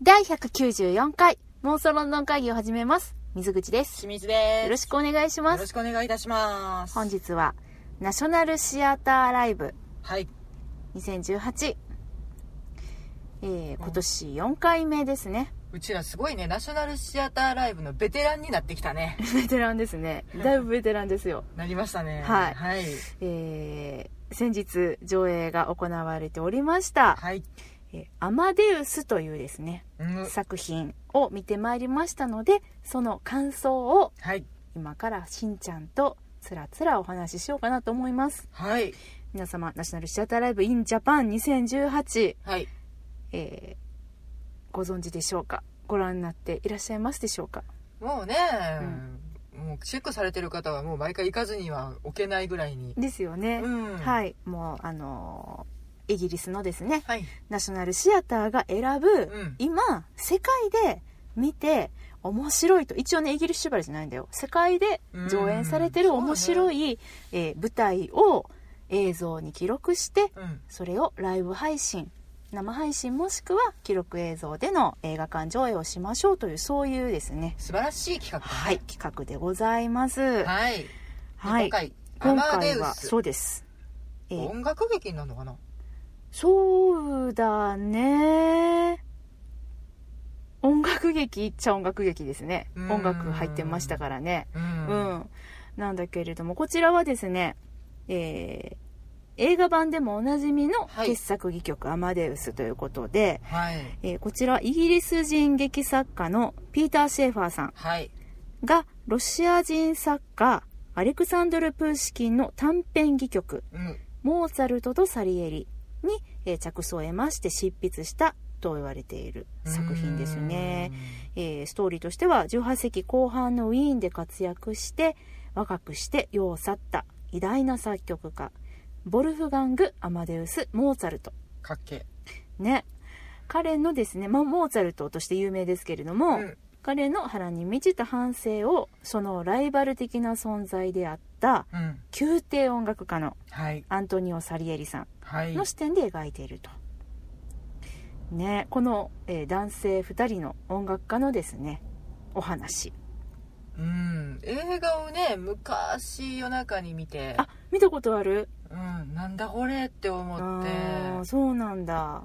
第194回妄想ロンドン会議を始めます。水口です。清水です。よろしくお願いします。よろしくお願いいたします。本日はナショナルシアターライブはい。2018、えー、今年4回目ですね。うちらすごいね、ナショナルシアターライブのベテランになってきたね。ベテランですね。だいぶベテランですよ。なりましたね。はいはい。えー、先日上映が行われておりました、はい。えーアマデウスというですね、うん。作品を見てまいりましたので、その感想をはい。今からしんちゃんとつらつらお話ししようかなと思います。はい。皆様、ナショナルシアターライブ in Japan 2018、はい。えーご存知でしょうか？ご覧になっていらっしゃいますでしょうか？もうね、もうチェックされてる方はもう毎回行かずには置けないぐらいに。ですよね。うん。い。はい。もう、あのーイギリスのですね、はい。ナショナルシアターが選ぶ、ん今、世界で見て面白いと、一応ね、イギリス縛りじゃないんだよ。世界で上演されてるうん面白い、えー舞台を映像に記録して、うん。それをライブ配信生配信もしくは記録映像での映画館上映をしましょうというそういうですね素晴らしい企画だね。はい企画でございますはい、はい。今回、ア今回はス。そうです、えー音楽劇になるのかな？そうだね音楽劇っちゃ音楽劇ですねうん音楽入ってましたからねう。うんん、なんだけれどもこちらはですね、えー映画版でもおなじみのはい傑作戯曲「アマデウス」ということで、はい。えーこちらイギリス人劇作家のピーター・シェーファーさんはい。がロシア人作家アレクサンドル・プーシキンの短編戯曲うん。「モーツァルトとサリエリ」に、えー着想を得まして執筆したと言われている作品ですよね、えーストーリーとしては18世紀後半のウィーンで活躍して若くして世を去った偉大な作曲家ボルフガング・アマデウス・モーツァルト。かっけね。彼のですね、まあ、モーツァルトとして有名ですけれども、うん。彼の腹に満ちた反省をそのライバル的な存在であったうん。宮廷音楽家のはい。アントニオ・サリエリさんはい。の視点で描いていると。ね、この、えー男性2人の音楽家のですねお話。うん、映画をね昔夜中に見て。あ見たことある？うん、なんだこれって思って。そうなんだ。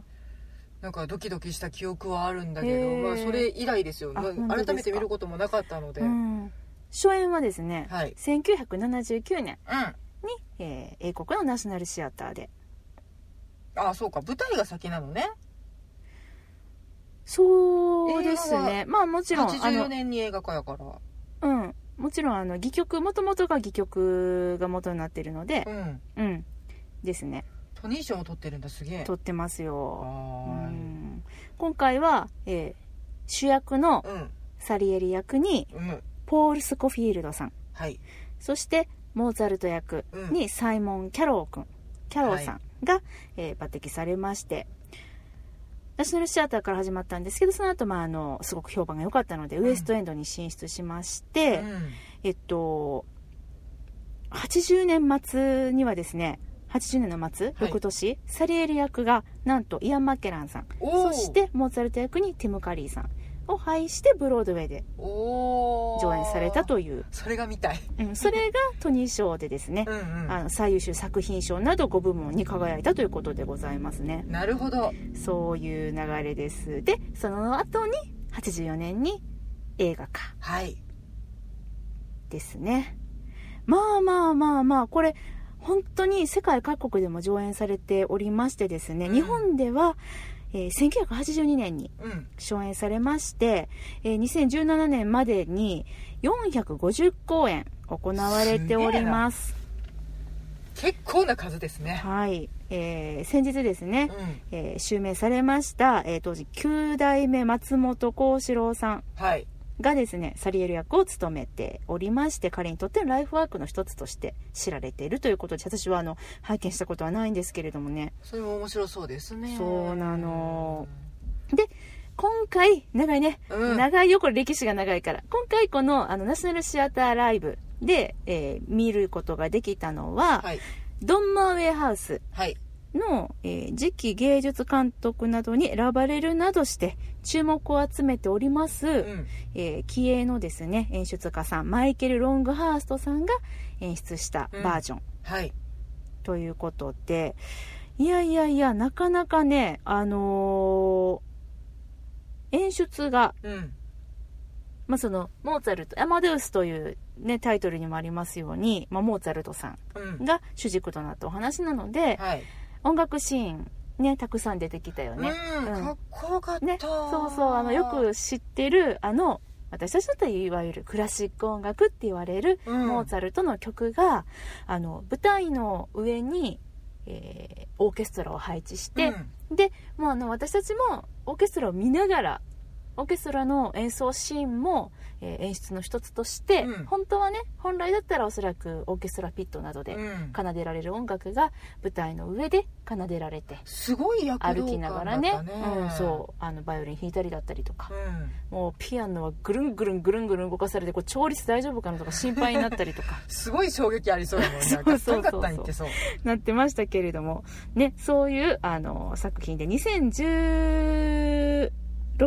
なんかドキドキした記憶はあるんだけど、まあ、それ以来ですよ。改めて見ることもなかったので、ううんん初演はですね、はい。1979年に、えー英国のナショナルシアターで。あそうか。舞台が先なのね。そうですね。まあもちろんあ84の年に映画化やから。うん。もちろんあの戯曲もともとが戯曲が元になってるのでうん。うん。ですね。トニー賞も取ってるんだ。すげえ。撮ってますよ。うはん。今回は、えー主役のサリエリ役にうんポール・スコフィールドさん。はい。そしてモーツァルト役にサイモン・キャロー君。キャローさんが、えー抜擢されまして。ナショナルシアターから始まったんですけどその後、まああのすごく評判が良かったので、うん。ウエストエンドに進出しまして、うん。えっと80年末にはですね80年の末、はい。翌年サリエル役がなんとイアン・マッケランさん。そしてモーツァルト役にティム・カリーさんを配してブロードウェイで上演されたという、それが見たい。うん、それがトニー賞でですね。う、んうん。あの最優秀作品賞など5部門に輝いたということでございますね。なるほど。そういう流れです。でその後に84年に映画化。はい。ですね。まあまあまあまあこれ本当に世界各国でも上演されておりましてですね、うん。日本では、えー1982年にうん。初演されまして、えー2017年までに450公演行われております。結構な数ですね。はい、えー先日ですね、うん。えー襲名されました、えー当時9代目松本幸四郎さん。はいがですねサリエル役を務めておりまして彼にとってのライフワークの一つとして知られているということで私はあの拝見したことはないんですけれどもね。それも面白そうですね。そうなの。今回長いね、うん。長いよこれ歴史が長いから。今回このあのナショナルシアターライブで、えー見ることができたのは、はい。ドンマーウェイハウス。はいの、えー次期芸術監督などに選ばれるなどして注目を集めております、うん。えー気鋭のですね演出家さんマイケル・ロングハーストさんが演出したバージョン。はい。ということで、いやいやいやなかなかねあのー演出が、うん。まあ、そのモーツァルトアマデウスという、ね、タイトルにもありますように、まあ、モーツァルトさんうん。が主軸となったお話なので、はい音楽シーンねたくさん出てきたよね。うんうん。かっこよかった。ね、そうそうあのよく知ってるあの私たちだったらいわゆるクラシック音楽って言われるうん。モーツァルトの曲が、あの舞台の上に、えーオーケストラを配置して、でもうあの私たちもオーケストラを見ながらオーケストラの演奏シーンも、えー演出の一つとして、うん。本当はね本来だったらおそらくオーケストラピットなどで奏でられる音楽が舞台の上で奏でられてすごい躍動歩きながらねうん、そうあのバイオリン弾いたりだったりとか、うん。もうピアノはぐるんぐるんぐるんぐるん動かされてこう調律大丈夫かなとか心配になったりとか。すごい衝撃ありそうやもん そうそうそう。そうそう。なってましたけれども。ねそういうあの作品で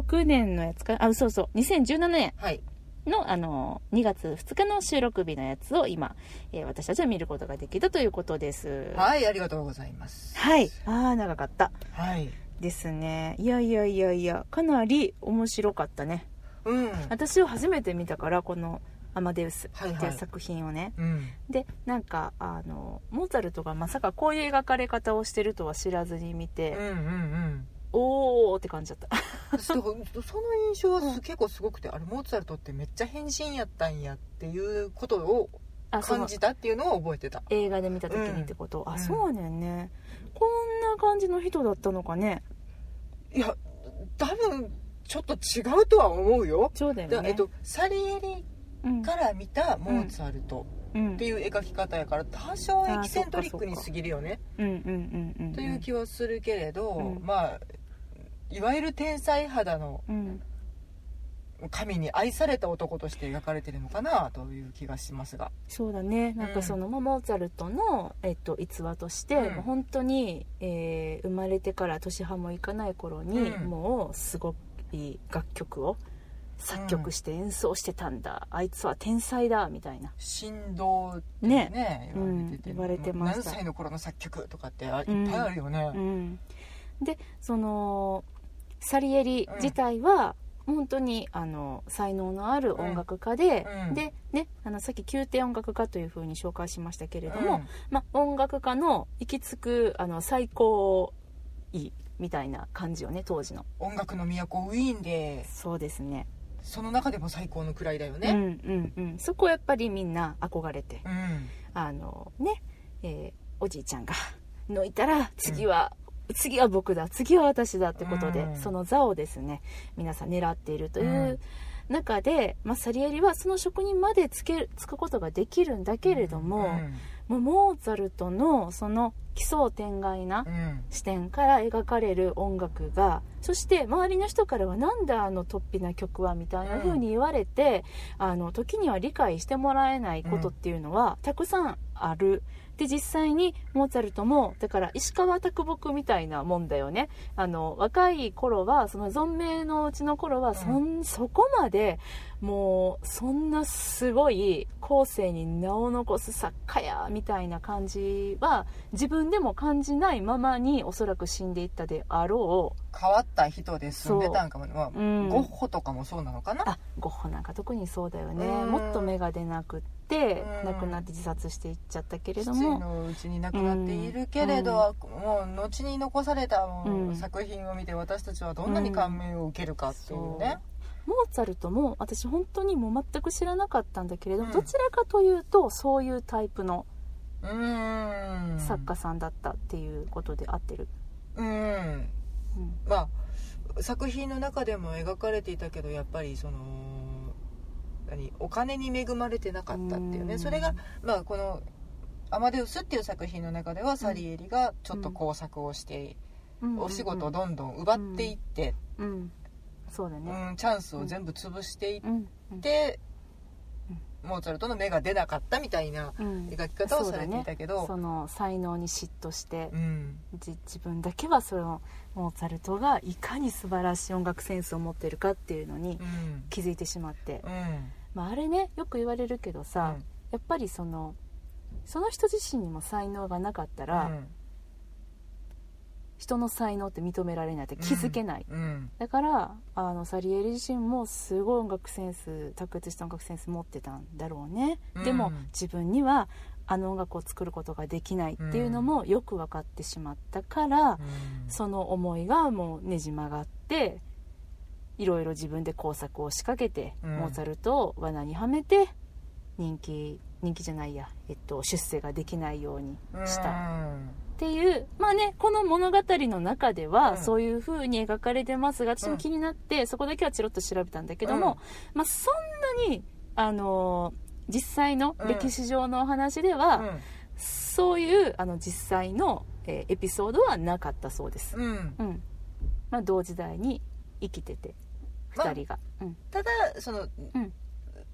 2016年のやつかあそうそう。2017年。はい。のあの2月2日の収録日のやつを今、えー私たちは見ることができたということです。はいありがとうございます。はい。ああ長かった。はい。ですね。いやいやいやいやかなり面白かったね。うん。私は初めて見たからこの「アマデウス」はいはい。っていう作品をね、うん。でなんかあのモーツァルトがまさかこういう描かれ方をしてるとは知らずに見うんて、うんおーって感じだった。うんそその印象はす結構すごくてあれモーツァルトってめっちゃ変身やったんやっていうことを感じたっていうのを覚えてた。映画で見た時にってこと、あうん。そうねんね。こんな感じの人だったのかね。いや多分ちょっと違うとは思うよ。そうだよね。だえっと、サリエリうん。から見たモーツァルトうん。っていう描き方やから多少エキセントリックに過ぎるよね。うんうんうんうん。という気はするけれど、うん。まあいわゆる天才肌のうん。神に愛された男として描かれてるのかなという気がしますが。そうだね。なんかその、まあモーツァルトの、えっと、逸話として、うん。もう本当に、えー生まれてから年半もいかない頃に、うん。もうすごい楽曲を作曲して演奏してたんだ、あいつは天才だみたいな。振動ってねね。言われてて、うん言われてました。何歳の頃の作曲とかってあいっうんぱいあるよね、うん、でそのサリエリ自体は、本当にあの才能のある音楽家で、うん。でねあのさっき宮廷音楽家というふうに紹介しましたけれどうん。も、まあ、音楽家の行き着くあの最高位みたいな感じよね当時の。音楽の都ウィーンでそうですね。その中でも最高の位だようんねうんうん。そこやっぱりみんな憧れて。うん、あのね、えーおじいちゃんが抜いたら次は、次は僕だ次は私だってことで、うん。その座をですね皆さん狙っているという中で、まあ、サリエリはその職人までつけつくことができるんだけれども、もうモーツァルトのその奇想天外なうん。うん視点から描かれる音楽がそして周りの人からはなんだあの突飛な曲はみたいな風に言われて、あの時には理解してもらえないことっていうのはたくさんある。で実際にモーツァルトもだから石川啄木みたいなもんだよね。あの若い頃はその存命のうちの頃はそん、そこまでもうそんなすごい後世に名を残す作家やみたいな感じは自分でも感じないままにおそらく死んでいったであろ変わった人で住んでたんかも、まあう、う。ん、ゴッホとかもそうなのかな。あゴッホなんか特にそうだよね。うん。もっと芽が出なくってうん。亡くなって自殺していっちゃったけれど父ものうちに亡くなっているけれど、もう後に残された作品を見て私たちはどんなに感銘を受けるかっていうね、モーツァルトも私本当にもう全く知らなかったんだけれども、うん。どちらかというとそういうタイプの作家さんだったっていうことで合ってる、うん。うん。まあ作品の中でも描かれていたけどやっぱりその何お金に恵まれてなかったっていうね。うん。それがまあこの「アマデウス」っていう作品の中ではサリエリがちょっと工作をしてうん。お仕事をどんどん奪っていって、うん。そうだうねんチャンスを全部潰していっうん。うん。て、モーツァルトの芽が出なかったみたいなうん。描き方をされていたけどその才能に嫉妬してうん。じ自分だけはそのモーツァルトがいかに素晴らしい音楽センスを持ってるかっていうのにうん。気づいてしまって、うんまあ、あれねよく言われるけどさ、やっぱりそのその人自身にも才能がなかったら、うん。人の才能って認められないって気づけない、うん。だからあのサリエリ自身もすごい音楽センス卓越した音楽センス持ってたんだろうね、うん。でも自分にはあの音楽を作ることができないっていうのもよく分かってしまったから、うん。その思いがもうねじ曲がっていろいろ自分で工作を仕掛けて、うん。モーツァルトを罠にはめて人気人気じゃないや、えっと、出世ができないようにした。うん。っていうまあねこの物語の中ではうん。そういう風に描かれてますが私も気になって、そこだけはチロッと調べたんだけども、うん。まあそんなにあのー実際の歴史上のお話では、うん。そういうあの実際の、えーエピソードはなかったそうです、うん。うん。まあ、同時代に生きてて。まあ2人が、うん。ただその、うん。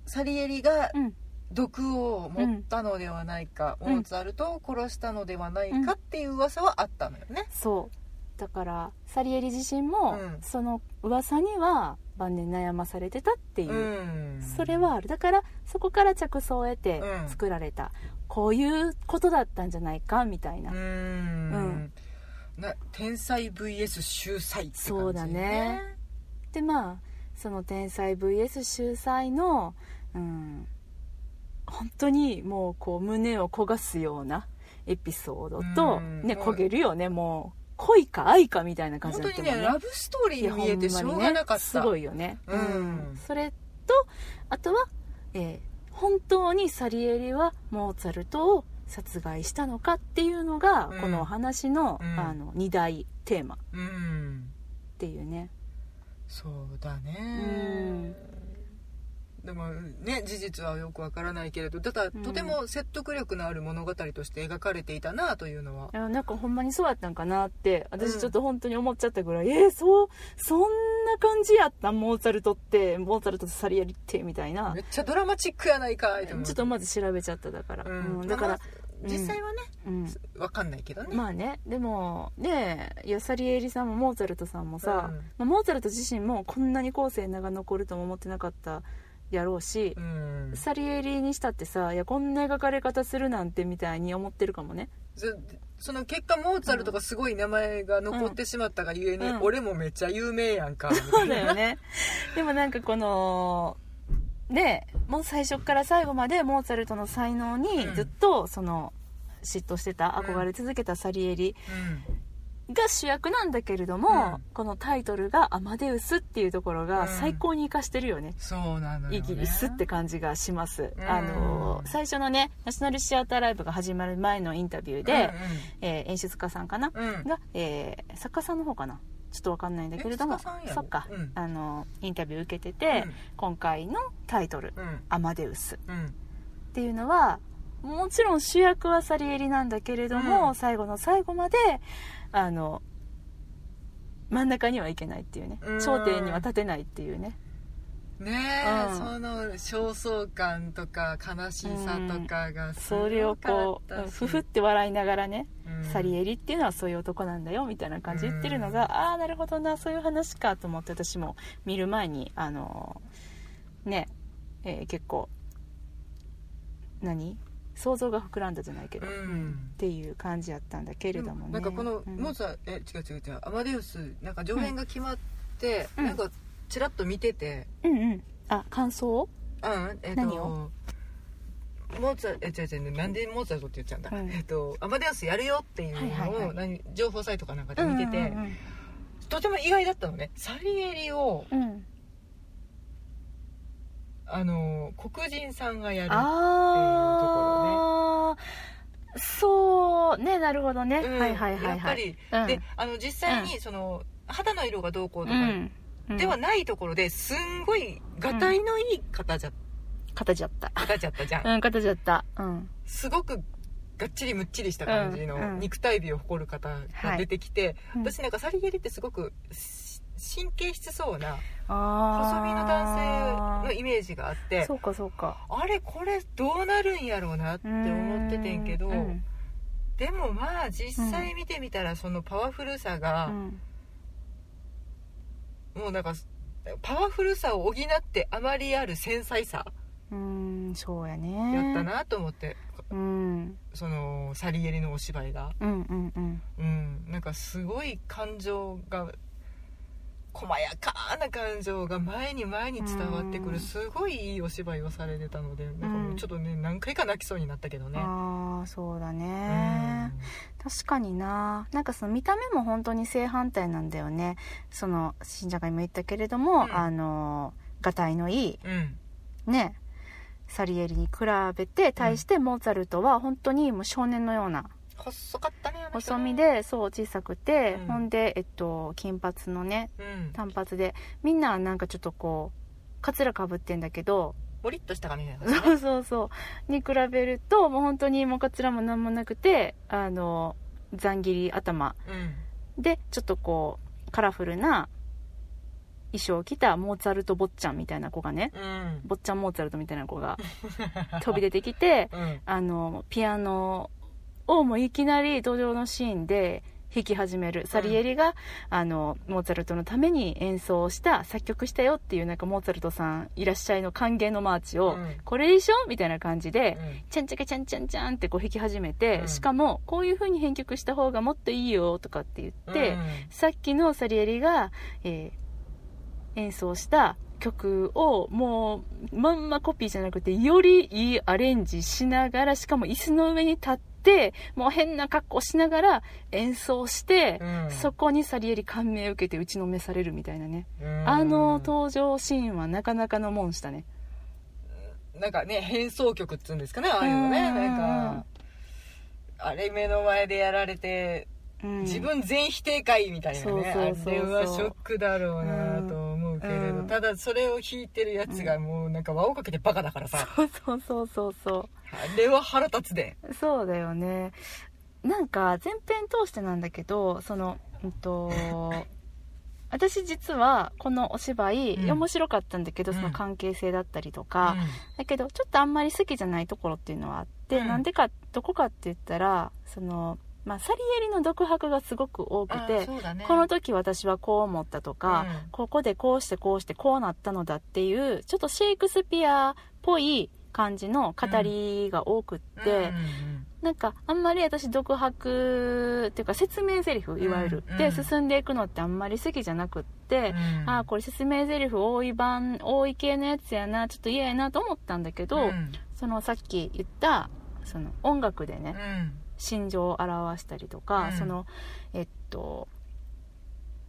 サリエリがうん。毒を持ったのではないか、うん。モーツァルトを殺したのではないかっていう噂はあったのよね、そう。だからサリエリ自身も、うん。その噂には晩年悩まされてたっていう、うん。それはある。だからそこから着想を得てうん。作られた、こういうことだったんじゃないかみたいな、うーん。うん。な天才 VS 秀才って感じそうだね。でまあその天才 VS 秀才のうん本当にもうこう胸を焦がすようなエピソードと、うんね焦げるよね。もう恋か愛かみたいな感じだったもんねにねラブストーリーに見えてしょうがなかった、すごいよね、うん。それとあとは、えー本当にサリエリはモーツァルトを殺害したのかっていうのが、うん。このお話の,、うん。あの2大テーマっうん。ていうねそうだね。でもね事実はよくわからないけれどただうん。とても説得力のある物語として描かれていたなというのは。なんかほんまにそうやったんかなってうん私ちょっと本当に思っちゃったぐらい、えー、そうそんな感じやったモーツァルトってモーツァルトとサリエリってみたいな。めっちゃドラマチックやないかいちょっとまず調べちゃっただから、うん。うんだからまあ、実際はねうん。わかんないけどね。まあね。でもねいやサリエリさんもモーツァルトさんもさ、うん。まあ、モーツァルト自身もこんなに後世名が残るとも思ってなかったやろうしう、ん。サリエリにしたってさいやこんな描かれ方するなんてみたいに思ってるかもね。そその結果モーツァルトがすごい名前が残ってしまったがゆえに、うん。俺もめっちゃ有名やんかみたそうだよね。でもなんかこのねもう最初から最後までモーツァルトの才能にうん。ずっとその嫉妬してたうん。憧れ続けたサリエリうん。が主役なんだけれども、うん。このタイトルが「アマデウス」っていうところがうん。最高に生かしてるよね、そうなのよ、ね、イギリスって感じがします、ん。あの最初のねナショナルシアターライブが始まる前のインタビューで、えー演出家さんかな、うんうん。が、えー作家さんの方かな？ちょっとわかんないんだけれども。そっか、うん。あのインタビュー受けてて、うん。今回のタイトル。うん「アマデウス」うん。っていうのはもちろん主役はサリエリなんだけれども、うん。最後の最後まであの真ん中にはいけないっていうね。うん。頂点には立てないっていうねねえ、うん。その焦燥感とか悲しさとかがすそれをこうふふって笑いながらね、うん。サリエリっていうのはそういう男なんだよみたいな感じで言ってるのが、うん。ああなるほどなそういう話かと思って私も見る前にあのね、えー結構何？想像が膨らんだじゃないけど、うん。っていう感じやったんだけれどもね、なんかこのうん。モーツァえ違う違う違う。アマデウスなんか上演が決まって、うん。なんかちらっと見てて。うんうん。あ感想？うんえっ、何とを？モーツァえ違う違うなんでモーツァルトって言っちゃうんだ、うんえっとアマデウスやるよっていうのを、はいはい情報サイトかなんかで見てて、うんうんとても意外だったのね。サリエリをうん。うんあの黒人さんがやるああそうねなるほどね、うん。はいはいはいはい。やっぱり、うん。であの実際にその、肌の色がどうこうとかうんうんではないところですんごいがたいのいい方じゃ、形やった。方じゃったじゃん、うん形やった。うん。すごくがっちりむっちりした感じのうんうん。肉体美を誇る方が出てきて、うん。私なんかサリエリってすごくし神経質そうなあ細身の男性のイメージがあってそうかそうか。あれこれどうなるんやろうなって思っててんけど、うん。でもまあ実際見てみたらそのパワフルさが、うんもうなんかパワフルさを補ってあまりある繊細さうんそうやね。やったなと思って、うん。そのサリエリのお芝居が。うんうんうん。うん。なんかすごい感情が細やかな感情が前に前に伝わってくうん。るすごいいいお芝居をされてたのでなんかもうちょっとね何回か泣きそうになったけどね。ああそうだうねん。確かにな。なんかその見た目も本当に正反対なんだよね。その信者が今言ったけれども、うん。あのがたいのいいうん。ねサリエリに比べて対してモーツァルトは本当にもう少年のような細かったねね。細身でそう小さくて、うん。ほんで、えっと、金髪のねうん。単発でみんななんかちょっとこうカツラかぶってんだけどボリッとした髪だよね。そうそうそう。に比べるともう本当にもうカツラもなんもなくてあのざん切り頭。うん。でちょっとこうカラフルな衣装を着たモーツァルト坊ちゃんみたいな子がねうん。坊ちゃんモーツァルトみたいな子が 飛び出てきてうん。あのピアノをもういきなり登場のシーンで弾き始める。サリエリが、あのモーツァルトのために演奏した作曲したよっていうなんかモーツァルトさんいらっしゃいの歓迎のマーチを、うん。これでしょみたいな感じで、うん。ちゃんちゃかちゃんちゃんちゃんってこう弾き始めて、うん。しかもこういう風に編曲した方がもっといいよとかって言って、うん。さっきのサリエリが、えー演奏した曲をもうまんまコピーじゃなくてよりいいアレンジしながらしかも椅子の上に立ってもう変な格好しながら演奏して、うん。そこにサリエリ感銘を受けて打ちのめされるみたいなね、うん。あの登場シーンはなかなかのもんしたね。なんかね変奏曲っつうんですかねああいうのね。うん。なんかあれ目の前でやられてうん。自分全否定会みたいなね、あれはショックだろうなとただそれを弾いてるやつがもうなんか輪をかけてバカだからさ、そうそうそうそうそう。あれは腹立つで。そうだよね。なんか前編通してなんだけどそのうんと 私実はこのお芝居、うん。面白かったんだけどうん。その関係性だったりとか、だけどちょっとあんまり好きじゃないところっていうのはあって、うん。なんでかどこかって言ったらその、まあ、サリエリの独白がすごく多くあて、ね。この時私はこう思ったとか、うん。ここでこうしてこうしてこうなったのだっていうちょっとシェイクスピアっぽい感じの語りが多くって、うんうんなんかあんまり私独白っていうか説明台詞いわゆる、うんで進んでいくのってあんまり好きじゃなくって、うん。ああこれ説明台詞多い版多い系のやつやなちょっと嫌やなと思ったんだけど、うん。そのさっき言ったその音楽でね、うん心情を表したりとか、うん。そのえっと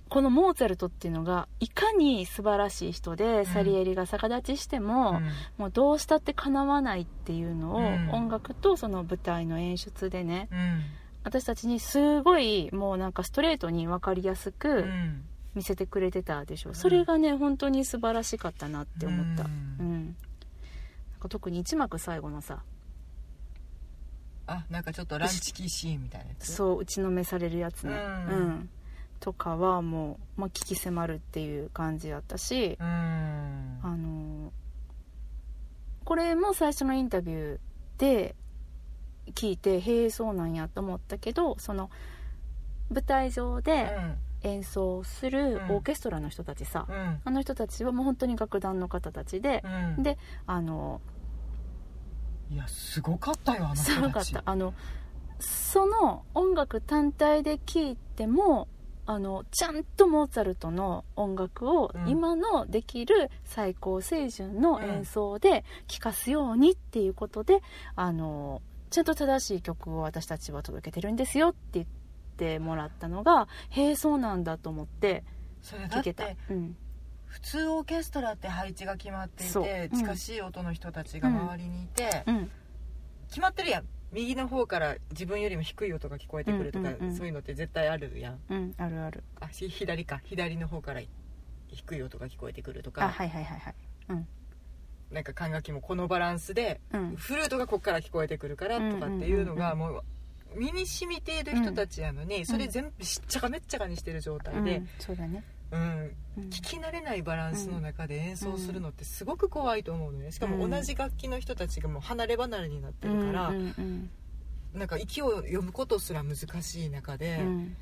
このモーツァルトっていうのがいかに素晴らしい人で、ん。サリエリが逆立ちしても、うん。もうどうしたってかなわないっていうのを、うん。音楽とその舞台の演出でねうん。私たちにすごいもうなんかストレートに分かりやすうくん。見せてくれてたでしょ、ん。それがね本当に素晴らしかったなって思った。ううんん、なんか特に一幕最後のさあなんかちょっとランチキーシーンみたいなやつ？そう打ちのめされるやつね。うん。うん、とかはもう、まあ、聞き迫るっていう感じだったし、うん。あのこれも最初のインタビューで聞いてへえそうなんやと思ったけどその舞台上で演奏するうんオーケストラの人たちさ、うん。あの人たちはもう本当に楽団の方たちでう、ん。であのいやすごかったよあの人すごかった。あのその音楽単体で聴いてもあのちゃんとモーツァルトの音楽をうん。今のできる最高水準の演奏で聴かすようにっていうことで、あのちゃんと正しい曲を私たちは届けてるんですよって言ってもらったのがへえそうなんだと思ってそれだっ聞けた。て。うん普通オーケストラって配置が決まっていそう。うんて近しい音の人たちが周りにいて、うん。決まってるやん。右の方から自分よりも低い音が聞こえてくるとか、うんうんうんそういうのって絶対あるやん。うんあるある。あし左か。左の方から低い音が聞こえてくるとあかはいはいはいはい。うん。なんか管楽器もこのバランスでうん。フルートがこっから聞こえてくるからとかっていうのがうんもう身に染みている人たちやのにそれ全部しっちゃかめっちゃかにしてる状態でうん、そうだねうん。うん。聞き慣れないバランスの中で演奏するのってすごく怖いと思うのね。しかも同じ楽器の人たちがもう離れ離れになってるから、うんうん。なんか息を読むことすら難しい中で,、うん。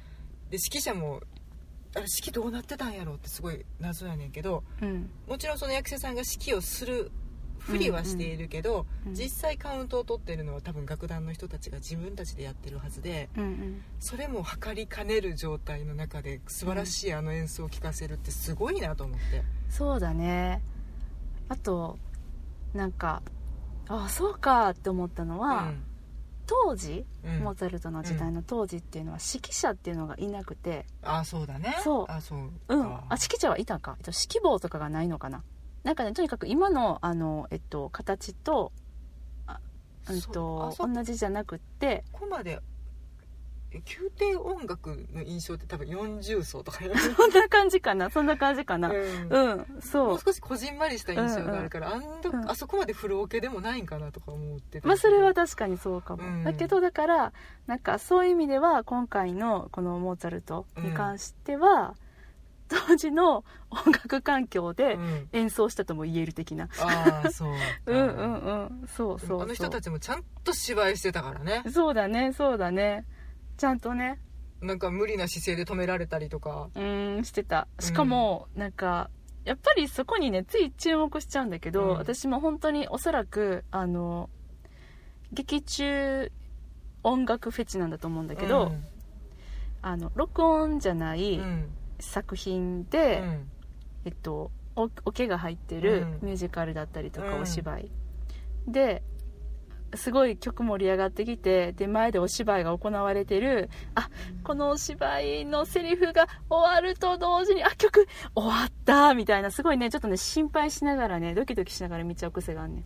で指揮者もあれ指揮どうなってたんやろうってすごい謎やねんけどうん。もちろんその役者さんが指揮をするふりはしているけど、うん実際カウントを取ってるのは多分楽団の人たちが自分たちでやってるはずでうんうん。それも測りかねる状態の中で素晴らしいあの演奏を聴かせるってすごいなと思って。そうだね。あとなんかあそうかって思ったのは、当時、うん。うんモーツァルトの時代の当時っていうのは指揮者っていうのがいなくて。あそうだね。そう。あそううん。かあ指揮者はいたか。えっと指揮棒とかがないのかななんかねとにかく今のあの、えっと、形と,、あうんと同じじゃなくってここまでえ宮廷音楽の印象って多分40層とか そんな感じかなそんな感じかな。うん。うん、そう。もう少しこじんまりした印象があるから、あんどうん。あそこまでフルオケでもないんかなとか思ってたまあそれは確かにそうかも、うん。だけどだからなんかそういう意味では今回のこのモーツァルトに関しては、当時の音楽環境でうん。演奏したとも言える的な、ああそう うんうんうん。そうそうそう。あの人たちもちゃんと芝居してたからね。そうだねそうだね。ちゃんとね。なんか無理な姿勢で止められたりとか。うーんしてた。しかも、なんかやっぱりそこにねつい注目しちゃうんだけど、うん。私も本当におそらくあの劇中音楽フェチなんだと思うんだけど、うん。あの録音じゃないうん作品うで、ん。えっとおオケが入ってるうん。ミュージカルだったりとかうん。お芝居、ですごい曲盛り上がってきてで前でお芝居が行われてるあこのお芝居のセリフが終わると同時にあ曲終わったみたいなすごいねちょっとね心配しながらねドキドキしながら見ちゃう癖があんねん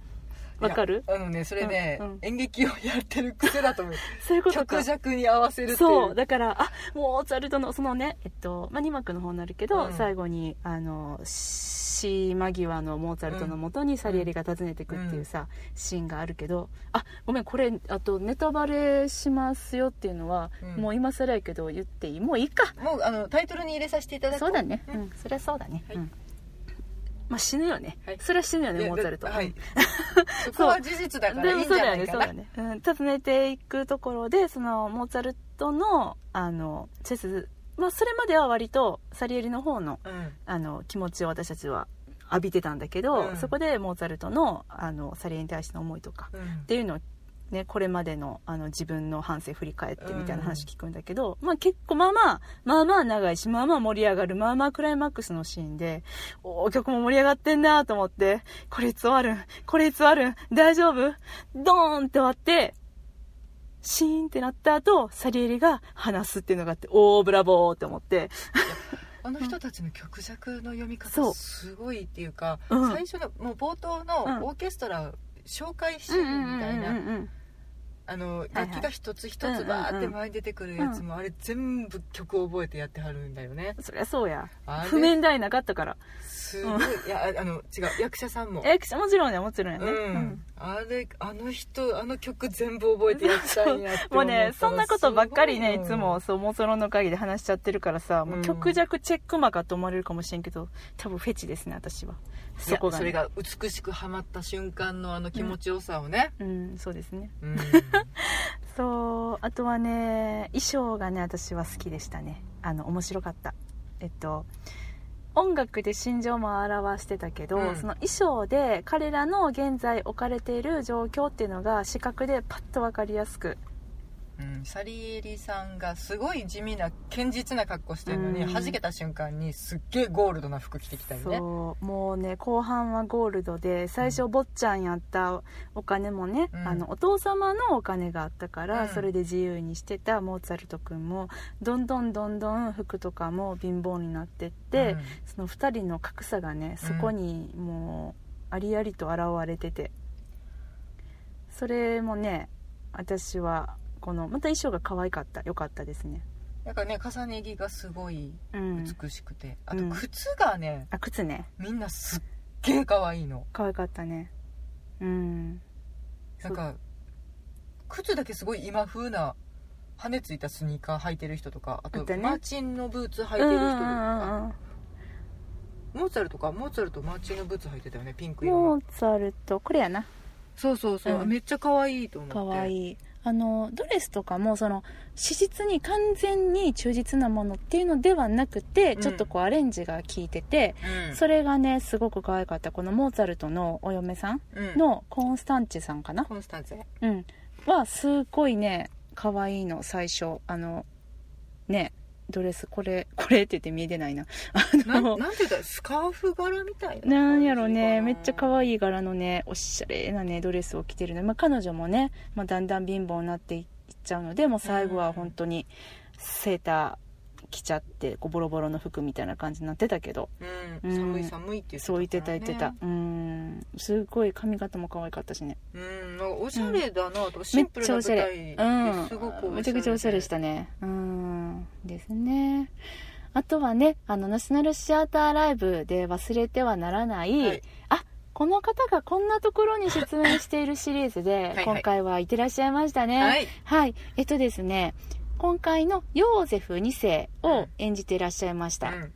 わかる？あのねそれね、うんうん。演劇をやってる癖だと思う。そういうことか。曲弱に合わせるそうだからあモーツァルトのそのねえっと、まあ、2幕の方になるけど、うん。最後にあの死間際のモーツァルトのもとにサリエリが訪ねていくっていうさ、シーンがあるけどあごめんこれあとネタバレしますよっていうのは、うん。もう今更やけど言っていい？もういいか。もうあのタイトルに入れさせていただくそうだね。ううんん、そりゃそうだね、はい。うんまあ死ぬよね、はい。それは死ぬよねモーツァルト。はい。そこは事実だからいいんじゃないかな。でもそうだよねそうだね、うん、訪ねていくところでそのモーツァルトのあのチェスまあそれまでは割とサリエリの方のうん。あの気持ちを私たちは浴びてたんだけど、うん。そこでモーツァルトのあのサリエリに対しての思いとかうん。っていうのをね、これまでのあの自分の反省振り返ってみたいな話聞くんだけど、まあ結構まあまあまあまあ長いしまあまあ盛り上がるまあまあクライマックスのシーンでおお曲も盛り上がってんなと思ってこれいつ終わるん？これいつ終わるん？大丈夫？ドーンって終わってシーンってなった後サリエリが話すっていうのがあっておーブラボーって思って。あの人たちの曲弱の読み方すごいっていうか、うん。最初のもう冒頭うん。のオーケストラ紹介シーンみたいな、うんうんうんうんあのはい楽器が一つ一うんうんうん。つバーって前に出てくるやつも、あれ全部曲を覚えてやってはるんだよね。そりゃそうや。譜面台なかったから。すごい、いやああの違う役者さんも。えもちろんねもちろんやね、うん、あれあの人あの曲全部覚えてやったんやってもうねそんなことばっかりねいつもそうモーツァロの会議で話しちゃってるからさ、もう曲弱チェックマかと思われるかもしれんけど多分フェチですね私は。そこが、ね、そそれが美しくはまった瞬間のあの気持ちよさをね、うんそうですね。うん。そうあとはね衣装がね私は好きでしたね。あの面白かった。えっと音楽で心情も表してたけど、うん。その衣装で彼らの現在置かれている状況っていうのが視覚でパッと分かりやすくうん、サリエリさんがすごい地味な堅実な格好してるのに、うん。弾けた瞬間にすっげえゴールドな服着てきたりね。そう。もうね後半はゴールドで最初坊ちゃんやったお金もね、うん。あのお父様のお金があったから、うん。それで自由にしてたモーツァルト君もどんどんどんどん服とかも貧乏になってって、うん。その2人の格差がねそこにもうありありと現れてて。それもね私はこのまた衣装が可愛かった。良かったですね。なんかね重ね着がすごいうん。美しくて、あとうん靴がねあ靴ね。みんなすっげえ可愛いの。可愛かったね。うん。なんか靴だけすごい今風な羽ついたスニーカー履いてる人とかあとマーチンのブーツ履いてる人とか、モーツァルトか。モーツァルトマッチングブーツ履いてたよねピンク色の。モーツァルト。これやな。そうそうそう、うん。めっちゃ可愛いと思って。かわいいあのドレスとかもその史実に完全に忠実なものっていうのではなくて、うん。ちょっとこうアレンジが効いてて、うん。それがねすごく可愛かったこのモーツァルトのお嫁さんうん。のコンスタンチさんかな、コンスタンツェうん、はすっごいね可愛いの最初。あのねドレスこれこれって言って見えてないな。あなのなんて言ったらスカーフ柄みたいななんやろね。めっちゃ可い愛い柄のねおしゃれなねドレスを着てるの、まあ、彼女もね、まあ、だんだん貧乏になっていっちゃうのでもう最後は本当にセーター着ちゃってこうボロボロの服みたいな感じになってたけど。うん、うん寒い寒いって言ってたそう言ってた言ってた。うん。すっごい髪型も可愛かったしね。うん。なんかおしゃれだなと、シめっンプルなちゃおしゃれ。舞台うん。ですごくめちゃくちゃおしゃれしたね。うん。ですね。あとはねあのナショナルシアターライブで忘れてはならない、はい。あこの方がこんなところに出演しているシリーズで はい今回はいてらっしゃいましたね。はい。はい、えっとですね今回のヨーゼフ2世を演じていらっしゃいました、うん。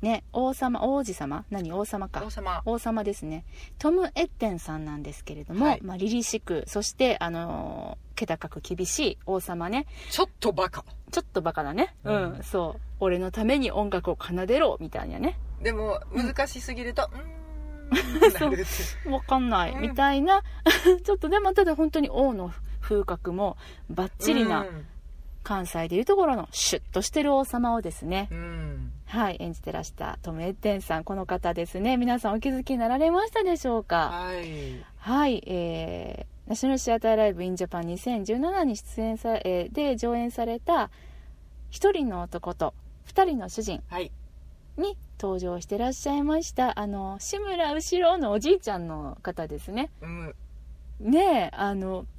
ね王様王子様？何？王様か。王様。王様ですね。トム・エッテンさんなんですけれども、はい。まあ、凛々しくそしてあのー気高く厳しい王様ね。ちょっとバカ。ちょっとバカだね。う、うんんそう。俺のために音楽を奏でろみたいなね。でも難しすぎるとうーん ってなるってわかんない、うん。みたいな。ちょっとでもただ本当に王の風格もバッチリな関西でいうところのシュッとしてる王様をですねうん、うんはい演じてらしたトム・エッテンさんこの方ですね。皆さんお気づきになられましたでしょうか？はい。はい、えー、ナショナルシアターライブインジャパン2017に出演さ、えーで上演された一人の男と二人の主人はい。に登場してらっしゃいました。あの志村後ろのおじいちゃんの方ですね。うん。ねえあの一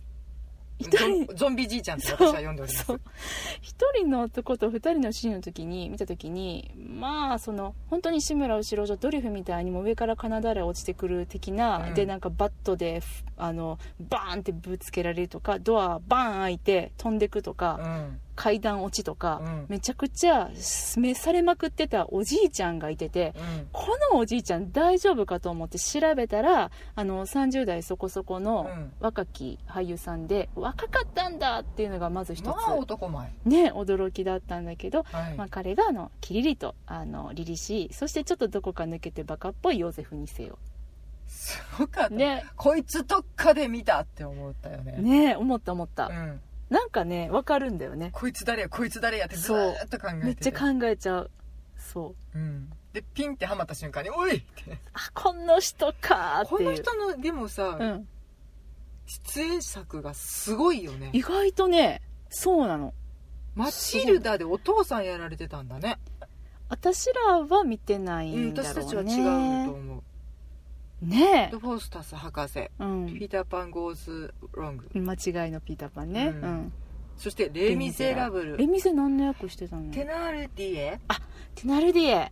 ゾ人。ンゾンビじいちゃんと私は呼んでおります。そう一人の男と二人の主人の時に見た時にまあその本当に志村後ろじゃドリフみたいにも上から金だれ落ちてくる的な、うん。でなんかバットでふあのバーンってぶつけられるとかドアバーン開いて飛んでくとか、うん階段落ちとか、うん。めちゃくちゃ召されまくってたおじいちゃんがいてて、うん。このおじいちゃん大丈夫かと思って調べたらあの30代そこそこのうん。若き俳優さんで若かったんだっていうのがまず一つ、まあ男前。ね驚きだったんだけど、はい、まあ、彼があのキリリとあの凛々しいそしてちょっとどこか抜けてバカっぽいヨーゼフ2世をすごかった、ね。こいつどっかで見たって思ったよね。ね思った思った、うん、なんかねわかるんだよね。こいつ誰やこいつ誰やってずーっと考えててめっちゃ考えちゃう。そう。うん、でピンってはまった瞬間に「おい!」って。あこの人かーっていう。この人のでもさ、うん、出演作がすごいよね。意外とねそうなの。マチルダでお父さんやられてたんだね。私らは見てないうんんだろうね、私たちは違うと思うねド・フォースタス博士。え、うん、ピーター・パン・ゴーズ・ロング。間違いのピーターパンね、ううん。んそしてレ・ミゼラブル。レミゼ何の役してたの？テナルディエ。テナルディエ。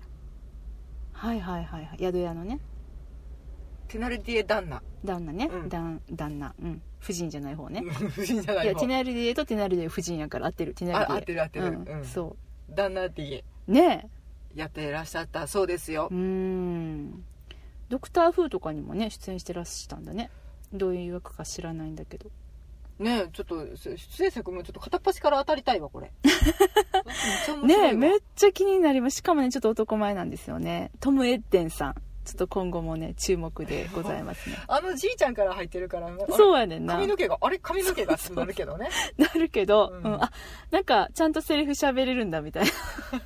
はいはいはいはい。宿屋のね。テナルディエ旦那。旦那ね、うん。旦旦那。うん。夫人じゃない方ね。夫人じゃないいや方テナルディエとテナルディエ夫人やから合ってる。テナルディエ。あ合ってる合ってる。うん。うん。そ旦那ディエ。うねやってらっしゃったそうですよ。えうーんドクター・フーとかにもね出演してらっしゃったんだね。どういう役か知らないんだけど。ねえちょっと出演作もちょっと片っ端から当たりたいわこれ。ねえめっちゃ気になります。しかもねちょっと男前なんですよね。トム・エッデンさん。ちょっと今後もね注目でございますね。あのじいちゃんから入ってるからねそうやねんな。髪の毛があれ髪の毛がってなるけどね。なるけど、ううんん。あなんかちゃんとセリフ喋れるんだみたいな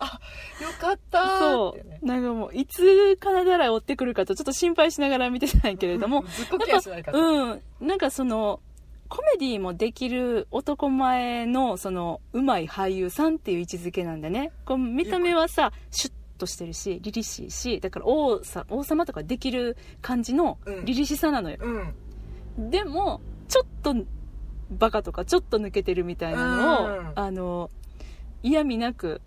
よかったー。そう。なんかもういつ金だらい追ってくるかとちょっと心配しながら見てたんやけれどもずっこけやしないかとうん。なんかそのコメディもできる男前のそのうまい俳優さんっていう位置づけなんだね。こう見た目はさシュッとしてるし凛々しいしだから王さ王様とかできる感じのうん。凛々しさなのよ、うん。でもちょっとバカとかちょっと抜けてるみたいなのを、うん。あの嫌味なく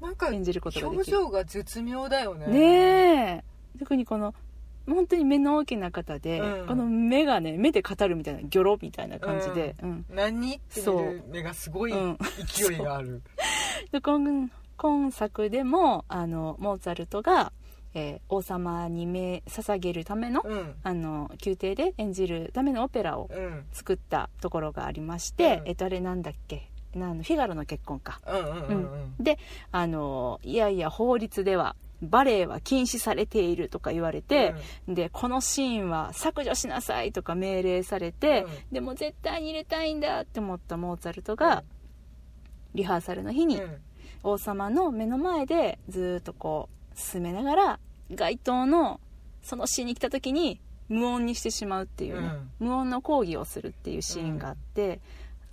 なんか演じることがで表きる。情が絶妙だよね。ねえ。特にこの本当に目の大きな方で、うん。この目がね目で語るみたいなギョロみたいな感じで、うん。何って見る目がすごいうん。勢いがある、でこの今作でもあのモーツァルトが、えー王様に目捧げるための,、うん。あの宮廷で演じるためのオペラをうん。作ったところがありまして、うん。えっとあれなんだっけ？なんフィガロの結婚か。うんうんうんであのいやいや法律ではバレエは禁止されているとか言われて、でこのシーンは削除しなさいとか命令されて、でも絶対に入れたいんだって思ったモーツァルトが、リハーサルの日にうん。王様の目の前でずーっとこう進めながら街頭のそのシーンに来た時に無音にしてしまうっていうね、無音の講義をするっていうシーンがあって、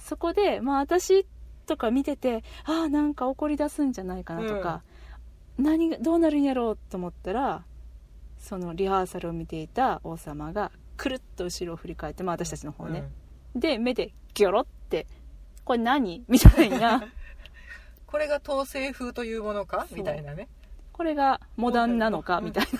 そこでまあ私とか見ててああなんか怒り出すんじゃないかなとか、何がどうなるんやろうと思ったらそのリハーサルを見ていた王様がくるっと後ろを振り返って、まあ、私たちの方ね、で目でギョロって「これ何?」みたいな。これが統制風というものか？みたいなね。これがモダンなのか？うんみたいな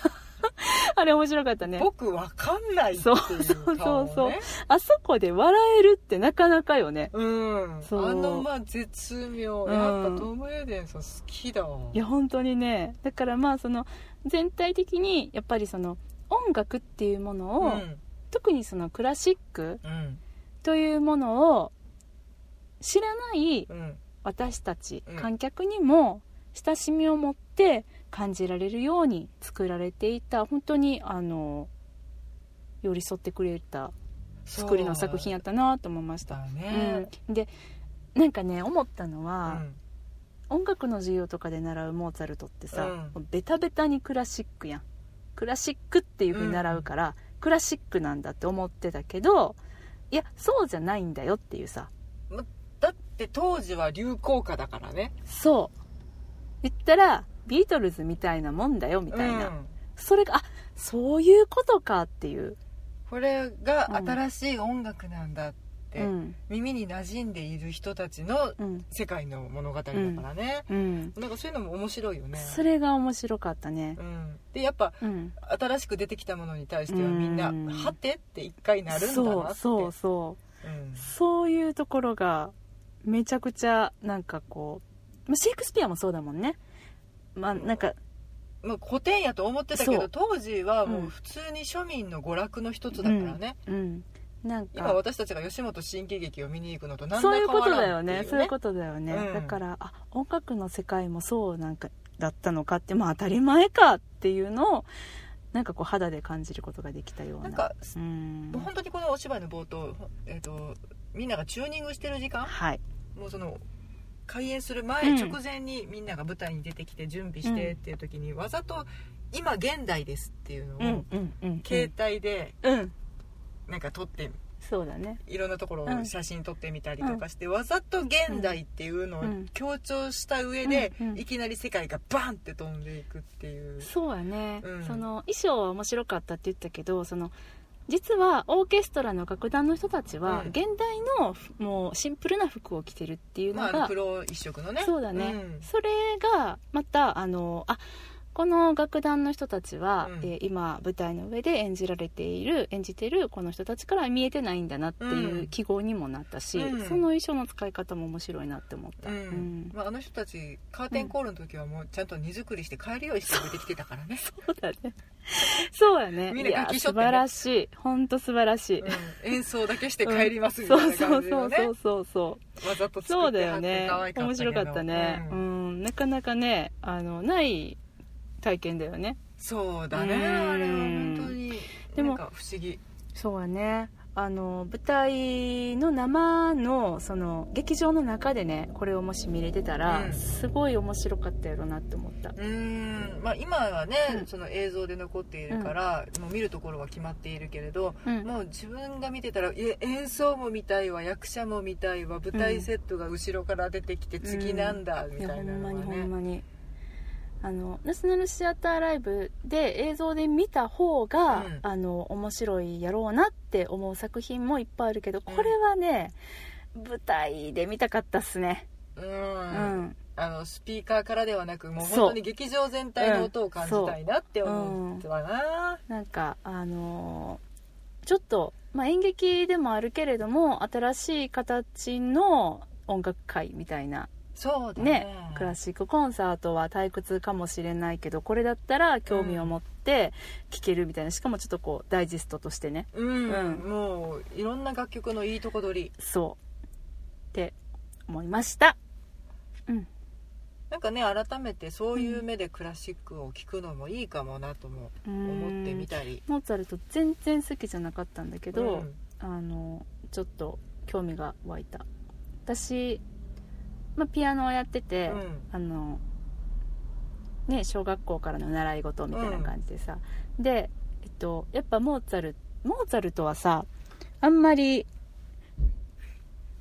あれ面白かったね。僕わかんないっていうね。そうそうそうそう。あそこで笑えるってなかなかよね。うん。そう。あのまあ絶妙。うんやっぱトム・エデンさん好きだいや本当にね。だからまあその全体的にやっぱりその音楽っていうものを、うん。特にそのクラシックうん。というものを知らないうん。私たちうん。観客にも親しみを持って感じられるように作られていた本当にあの寄り添ってくれた作りの作品やったなと思いました、だね。うん、でなんかね思ったのうは、ん。音楽の授業とかで習うモーツァルトってさ、うベタベタにクラシックやん。クラシックっていう風に習うから、クラシックなんだって思ってたけどいやそうじゃないんだよっていうさ。だって当時は流行歌だからね。そう。言ったらビートルズみたいなもんだよみたいな、うん。それがあそういうことかっていう、これが新しい音楽なんだって、うん。耳に馴染んでいる人たちのうん。世界の物語だからね、うん、なんかそういうのも面白いよね。それが面白かったね。うん、でやっぱうん。新しく出てきたものに対してはみんな「うん。はて?」って一回なるんだなって。そうそうそう。うん。そういうところがめちゃくちゃなんかこうまあシェイクスピアもそうだもんねまあなんかまあ、古典やと思ってたけそう。ど当時はもう普通に庶民の娯楽の一つだからね、うん。なん今か私たちが吉本新喜劇を見に行くのと何らそういうこと変わらんだよねっていうそういうことだよね、うん。だからあ音楽の世界もそうなんかだったのかってまあ当たり前かっていうのをなんかこう肌で感じることができたような。なんかうん。本当にこのお芝居の冒頭、えー、とみんながチューニングしてる時間？はい。もうその開演する前、うん。直前にみんなが舞台に出てきて準備してっていう時に、わざと「今現代です」っていうのを、携帯でうん。なんか撮ってそうだね。いろんなところうんを写真撮ってみたりとかして、わざと現代っていうのをうん。強調した上で、うんうん。いきなり世界がバンって飛んでいくっていう、そうやね、うん。その衣装は面白かったって言ったけどその実はオーケストラの楽団の人たちはうん。現代のもうシンプルな服を着てるっていうのまあ、黒一色のね。そうだね、ん。それがまたあのあこの楽団の人たちは、うん。えー今舞台の上で演じられている演じてるこの人たちからは見えてないんだなっていううん。記号にもなったし、うん。その衣装の使い方も面白いなって思った、うん。うん。まあ、あの人たちカーテンコールの時はもうちゃんと荷造りして帰るようにして出てきてたからね、そうだね。そうやね。みんないや楽器しょってね。素晴らしい。本当素晴らしい、うん。演奏だけして帰りますみたいなそう感じのね。そうそうそうそうわざとそう。だ作ってはってよね。面白かったね、ううんん。なかなかねあのない体験だよね。そうだねうんあれは本当に。でも不思議。そうやね。あの舞台の生のその劇場の中でねこれをもし見れてたら、うん。すごい面白かったやろなって思った。うーん。まあ今はね、うん。その映像で残っているから、もう見るところは決まっているけれど、うん。もう自分が見てたらえ演奏も見たいわ役者も見たいわ舞台セットが後ろから出てきて次なんだ、みたいなのがほんまにほんねまにあのナショナルシアターライブで映像で見た方が、うん。あの面白いやろうなって思う作品もいっぱいあるけどこれはね、舞台で見たかったっすね。うん、うん、あのスピーカーからではなくもう本当に劇場全体の音を感じたいなって思うわな、なんかあのーちょっと、まあ、演劇でもあるけれども新しい形の音楽会みたいなそうだね。ねクラシックコンサートは退屈かもしれないけどこれだったら興味を持って聴けるみたいなしかもちょっとこうダイジェストとしてね。うん、うん。もういろんな楽曲のいいとこ取り。そう。って思いました。うん。なんかね改めてそういう目でクラシックを聴くのもいいかもなとも思ってみたり。モーツァルト全然好きじゃなかったんだけど、うん。あのちょっと興味が湧いた。私、まあ、ピアノをやってて、うん。あのね小学校からの習い事みたいな感じでさ、で、えっと、やっぱモーツァルモーツァルトはさあんまり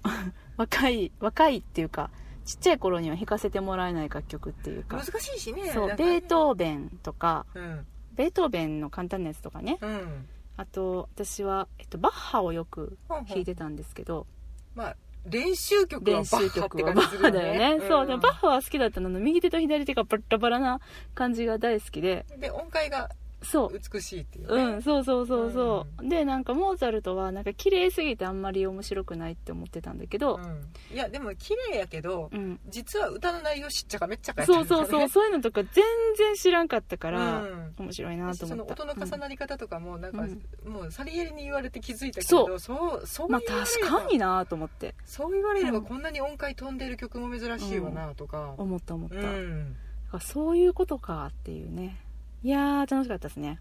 若い若いっていうかちっちゃい頃には弾かせてもらえない楽曲っていうか。難しいしねそうなんかね。ベートーベンとかうん。ベートーベンの簡単なやつとかね。うん。あと私は、えっと、バッハをよくほんほん弾いてたんですけど。まあ練習曲は練バッハって感じするよバッハだね。よね、そう。でもバッハは好きだったの。の右手と左手がバラバラな感じが大好きで。で音階がそう。美しいっていうね。うん、そうそうそうそう、でなんかモーツァルトはなんか綺麗すぎてあんまり面白くないって思ってたんだけど、うん。いやでも綺麗やけどうん。実は歌の内容しっちゃかめっちゃかやったそうそうそう。そういうのとか全然知らんかったか、から面白いなとその思った。音の重なり方とかもなんか、うん。もうサリエリに言われて気づいたけそどそう。そうまあ確かになと思って。そう言われればうん。こんなに音階飛んでる曲も珍しいわなとか、思った思った、そういうことかっていうねいやー楽しかったですね、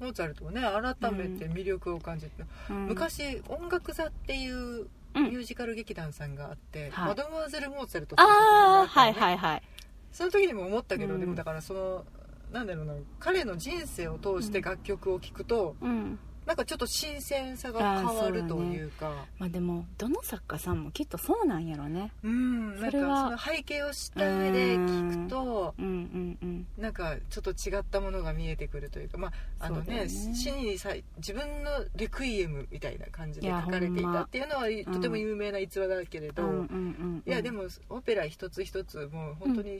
モーツァルトをね改めて魅力を感じて、うん、昔「音楽座」っていううん。ミュージカル劇団さんがあって、はい。マドモアゼル・モーツァルトっていう曲がああはいったのね。はいはいその時にも思ったけど、うん。でもだからそのなんだろうな彼の人生を通して楽曲を聴くと、うんなんかちょっと新鮮さが変わるというか。まあでもどの作家さんもきっとそうなんやろね。うんなんかそれはその背景を知った上で聞くとうんうんうん。なんかちょっと違ったものが見えてくるというかまああのねね。死にさ自分のレクイエムみたいな感じで書かれていたっていうのはとても有名な逸話だけれど、うんうんうんうん。いやでもオペラ一つ一つもう本当に、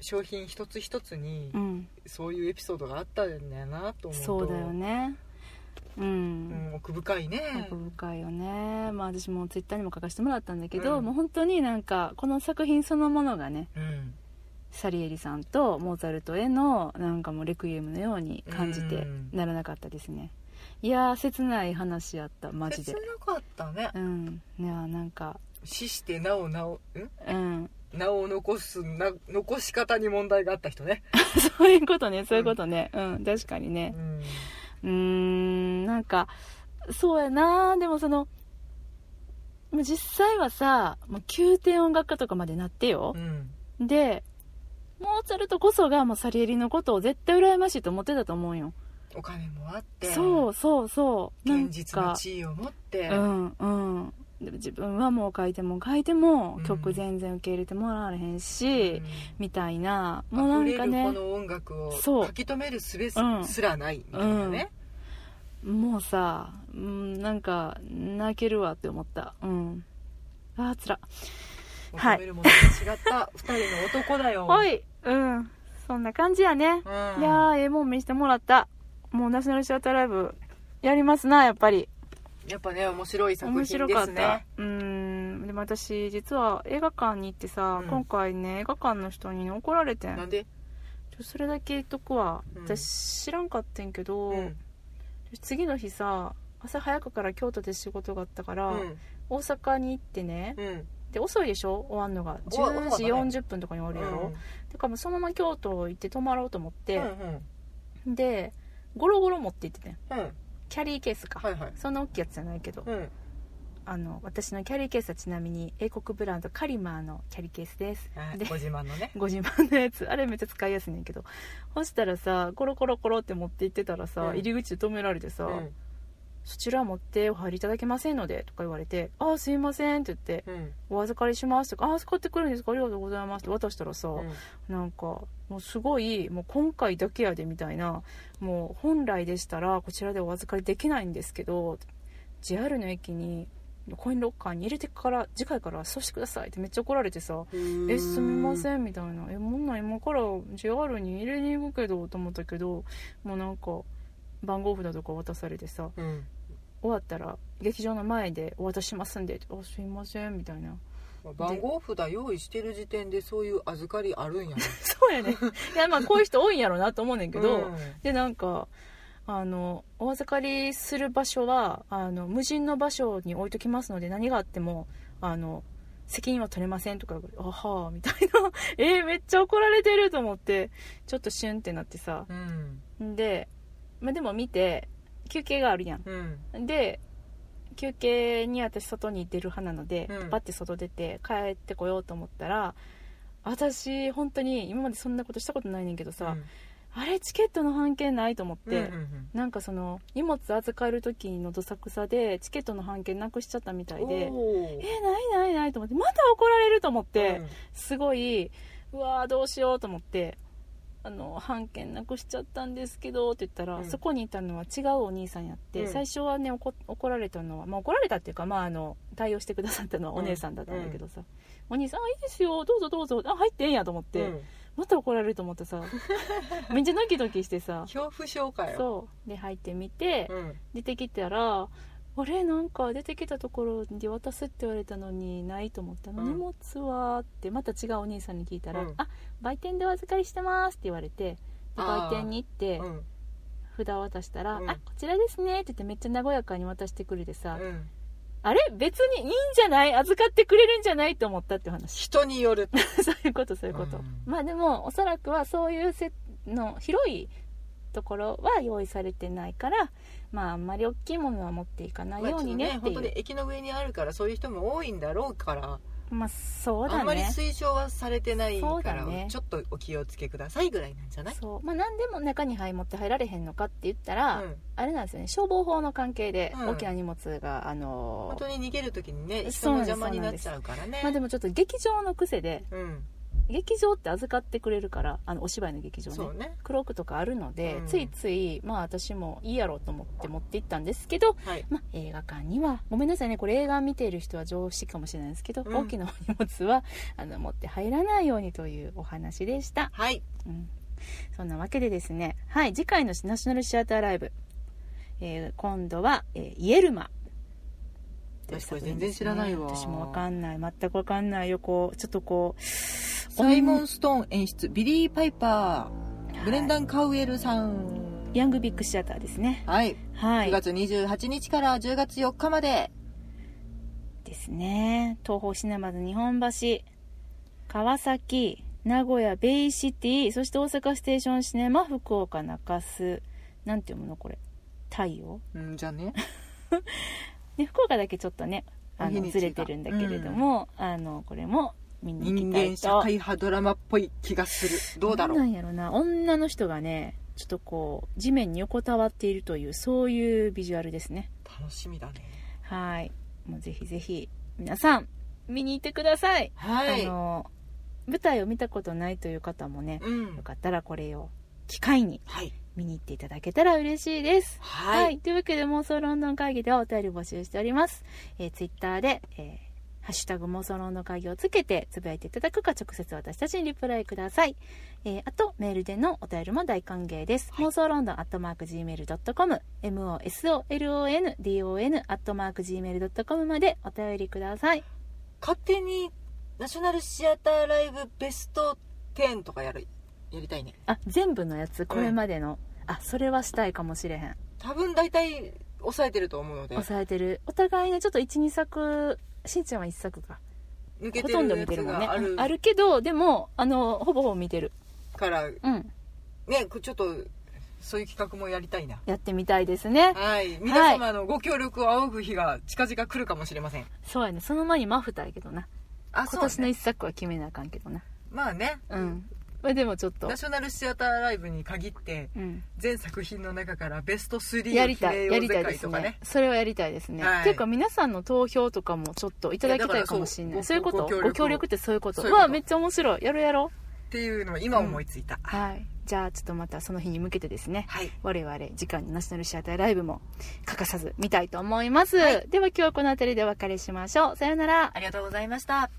商品一つ一つにうん。そういうエピソードがあったんだよなと思うと。そうだよねううんん、奥深いね。奥深いよね。まあ私もツイッターにも書かせてもらったんだけど、うん。もう本当になんかこの作品そのものがねうん。サリエリさんとモーツァルトへのなんかもうレクイエムのように感じてうんならなかったですね。いやー切ない話やったマジ切でなかったね。うん。いやーなんか死してなおなおん？うん。名を残すな残し方に問題があった人ね、そういうことねそういうことね。うん、確かにね。うんうーんなんかそうやな。でもそのもう実際はさもう宮廷音楽家とかまでなってよ。う、ん。でモーツァルトこそがもうサリエリのことを絶対羨ましいと思ってたと思うよ。お金もあって。そうそうそう。現実のか地位を持って、うんうんでも自分はもう書いても書いてもうん。曲全然受け入れてもらわれへんし、うん。みたいな。もうなんかねの音楽をそう。書き留めるすべすらないみたいなね、もうさ、うん、なんか泣けるわって思った。うん。あーつら。はい。求めるものが違った。二人の男だよ。おい。うん。そんな感じやね、うん。いやーええもん見してもらった。もうナショナルシアターライブやりますなやっぱりやっぱね面白い作面品です白かった、ねうん。でも私実は映画館に行ってさ、うん。今回ね映画館の人にね怒られてん。なんで、それだけ言っとくわ、うん。私知らんかってんけど、うん。次の日さ朝早くから京都で仕事があったから、うん。大阪に行ってねうん。で遅いでしょ？終わんのが。おわ10時遅かったね40分とかに終わるやろ、うん。だからもうそのまま京都行って泊まろうと思って、うんでゴロゴロ持って行っててんうん。うんキャリーケースか、はいはい。そんな大きいやつじゃないけど、うん。あの私のキャリーケースはちなみに英国ブランドカリマーのキャリーケースです。ではいご自慢のね。ご自慢のやつ。あれめっちゃ使いやすいねんけど。そしたらさコロコロコロって持って行ってたらさ、うん。入り口で止められてさ、うんそちら持ってお入りいただけませんのでとか言われて「ああすいません」って言ってうん「お預かりします」とか「ああ預かってくるんですか？ありがとうございます」って。渡したらさ、うん。なんかもうすごいもう今回だけやでみたいなもう本来でしたらこちらでお預かりできないんですけど JR の駅にコインロッカーに入れてから次回からそうしてくださいってめっちゃ怒られてさ「えすみません」みたいな「えもんなん今から JR に入れに行くけど」と思ったけどもうなんか番号札とか渡されてさうん終わったら劇場の前でお渡ししますんで「あすいません」みたいな。番号札用意してる時点でそういう預かりあるんやね。そうやね。いやまあこういう人多いんやろうなと思うねんけど、うん。でなんかあのお預かりする場所はあの無人の場所に置いときますので何があってもあの責任は取れませんとかあはあみたいな。えー、めっちゃ怒られてると思ってちょっとシュンってなってさ。うん。で、まあ、でも見て休憩があるやん。うん。で休憩に私外に出る派なので、うん。バッて外出て帰ってこようと思ったら私本当に今までそんなことしたことないねんけどさ、あれチケットの半券ないと思って、うんうんうん。なんかその荷物預かる時のどさくさでチケットの半券なくしちゃったみたいでえないないないと思ってまた怒られると思って、うん。すごいうわーどうしようと思ってあの半券なくしちゃったんですけどって言ったら、うん。そこにいたのは違うお兄さんやって、うん。最初はね怒怒られたのは、まあ、怒られたっていうか、まあ、あの対応してくださったのはお姉さんだったんだけどさ、お兄さんあいいですよどうぞどうぞあ入ってええんやと思って、うん。また怒られると思ってさ めっちゃドキドキしてさ恐怖症かよ。そう。で入ってみて、うん。出てきたらあれ？なんか出てきたところで渡すって言われたのにないと思った。の、うん。荷物は？ってまた違うお兄さんに聞いたら「うん。あ売店でお預かりしてます」って言われて。で売店に行ってうん。札を渡したら「うん。あこちらですね」って言ってめっちゃ和やかに渡してくれてさ、うん。あれ？別にいいんじゃない？預かってくれるんじゃないと思ったって話。人による。そういうことそういうこと、うん。まあでもおそらくはそういうせの広いところは用意されてないからまああんまり大きいものは持っていかないようにねっていうまあちょっと本当に駅の上にあるからそういう人も多いんだろうから。まあそうだね。あんまり推奨はされてないから、だね。ちょっとお気をつけくださいぐらいなんじゃない？そう。まあ何でも中に入持って入られへんのかって言ったら、うん。あれなんですよね。消防法の関係でうん。大きな荷物が、あの本当に逃げる時にね人の邪魔になっちゃうからね。まあでもちょっと劇場の癖でうん劇場って預かってくれるからあのお芝居の劇場ね。ねクロークとかあるので、うん。ついついまあ私もいいやろうと思って持って行ったんですけどはい。まあ、映画館にはごめんなさいね。これ映画見ている人は常識かもしれないですけど、うん。大きなお荷物はあの持って入らないようにというお話でした、はい。うん、そんなわけでですね。はい。次回のナショナルシアターライブ、えー今度は、えーイエルマ。私これ全然知らないわ。私もわかんない。全くわかんないよ。こうちょっとこうサイモン・ストーン演出ビリー・パイパーブレンダン・カウエルさん。ヤングヴィックシアターですね。はい、はい。9月28日から10月4日まで。ですね。東宝シネマズ日本橋川崎名古屋ベイシティそして大阪ステーションシネマ福岡中洲。なんて読むのこれ。大洋？うんじゃあね。で 福岡だけちょっとねあのずれてるんだけれども、あのこれも見に行きたい人間社と会派ドラマっぽい気がする。どうだろなうんやろな。女の人がねちょっとこう地面に横たわっているというそういうビジュアルですね。楽しみだね。はい。もうぜひぜひ皆さん見に行ってください。はい。あの舞台を見たことないという方もね、うん。よかったらこれを機会にはい。見に行っていただけたら嬉しいです。はい、というわけで妄想ロンドン会議ではお便り募集しております。えー、ツイッターで、えーハッシュタグ妄想ロンドン会議をつけてつぶやいていただくか直接私たちにリプライください。えーあとメールでのお便りも大歓迎です。妄想ロンドンアットマーク Gmail.com mosolondon アットマーク Gmail.com までお便りください。勝手にナショナルシアターライブベスト10とかやるやりたいねあ、全部のやつ、これまでの。あ、それはしたいかもしれへん。多分大体抑えてると思うので抑えてるお互いねちょっと12作しんちゃんは1作か。抜けほとんど見てるもんね。がある。あるけどでもあのほぼほぼ見てる。からうん。ねこちょっとそういう企画もやりたいな。やってみたいですね。はい。皆様のご協力を仰ぐ日が近々来るかもしれません。そうやね。その前にマフターやけどな。あ今年のね1作は決めなあかんけどな。まあね。うんまあでもちょっと。ナショナルシアターライブに限ってうん。全作品の中からベスト3やをりたいやりたいです会とかね。ねそれはやりたいですね、はい。っていうか皆さんの投票とかもちょっといただきたいかもしれない。そういうこと？ごご協力ってそういうこと？そうあめっちゃ面白い。やろうやろ？っていうのを今思いついた、うはい。じゃあちょっとまたその日に向けてですね。はい。我々次回のナショナルシアターライブも欠かさず見たいと思います、はい。では今日はこの辺りでお別れしましょう。さようなら。ありがとうございました